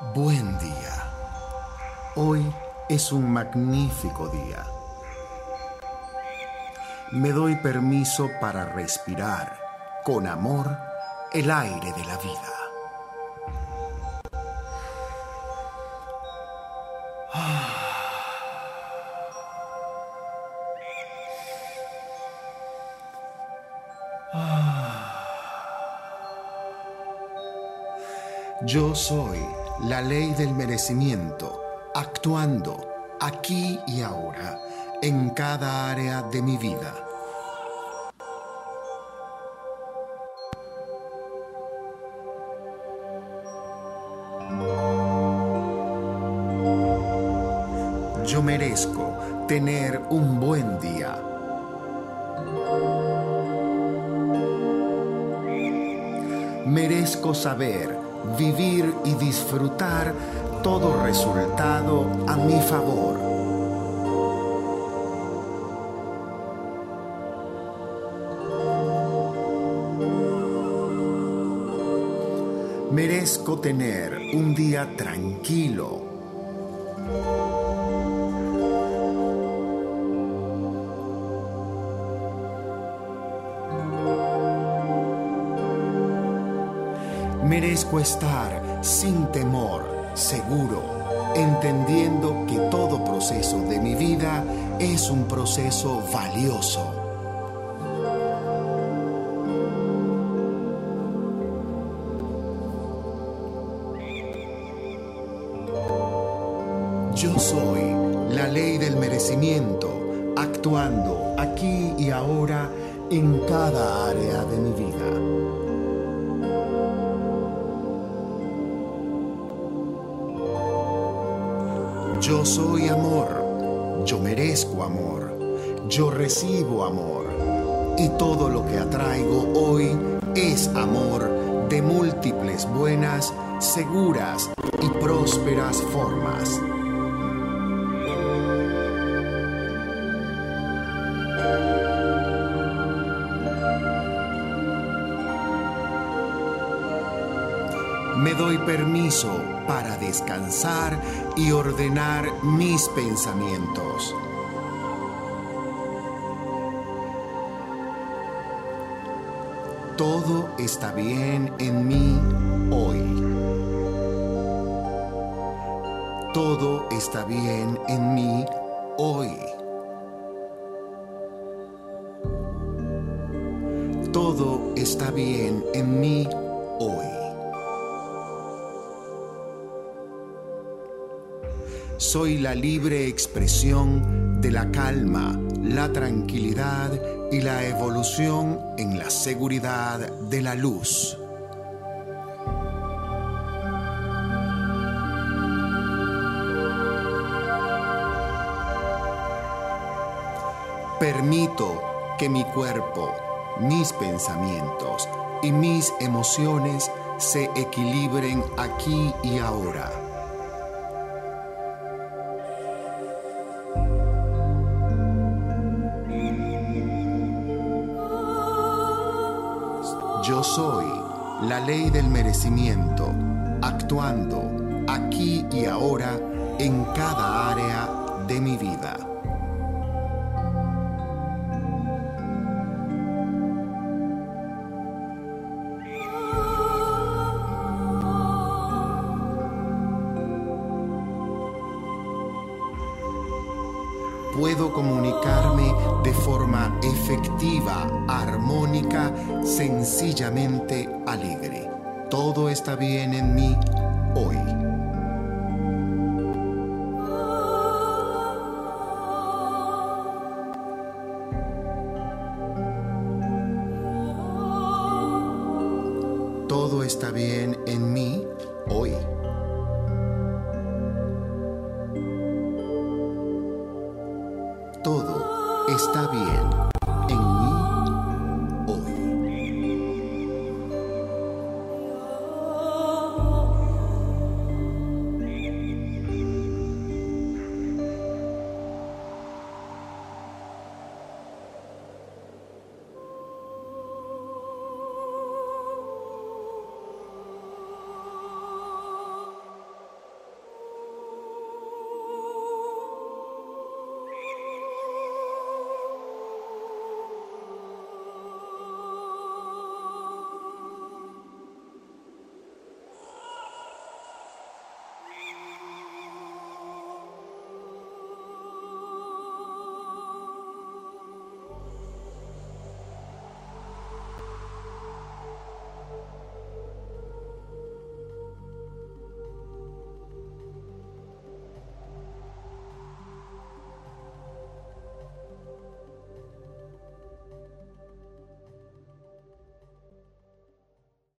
Buen día. Hoy es un magnífico día. Me doy permiso para respirar con amor el aire de la vida. Yo soy la ley del merecimiento, actuando aquí y ahora en cada área de mi vida. Yo merezco tener un buen día. Merezco saber, vivir y disfrutar todo resultado a mi favor. Merezco tener un día tranquilo. Merezco estar sin temor, seguro, entendiendo que todo proceso de mi vida es un proceso valioso. Yo soy la ley del merecimiento, actuando aquí y ahora en cada área de mi vida. Yo soy amor, yo merezco amor, yo recibo amor. Y todo lo que atraigo hoy es amor de múltiples buenas, seguras y prósperas formas. Me doy permiso para descansar y ordenar mis pensamientos. Todo está bien en mí hoy. Todo está bien en mí hoy. Todo está bien en mí hoy. Soy la libre expresión de la calma, la tranquilidad y la evolución en la seguridad de la luz. Permito que mi cuerpo, mis pensamientos y mis emociones se equilibren aquí y ahora. Yo soy la ley del merecimiento, actuando aquí y ahora en cada área de mi vida. Puedo comunicarme de forma efectiva, armónica, sencillamente alegre. Todo está bien en mí hoy. Todo está bien en mí hoy. Todo está bien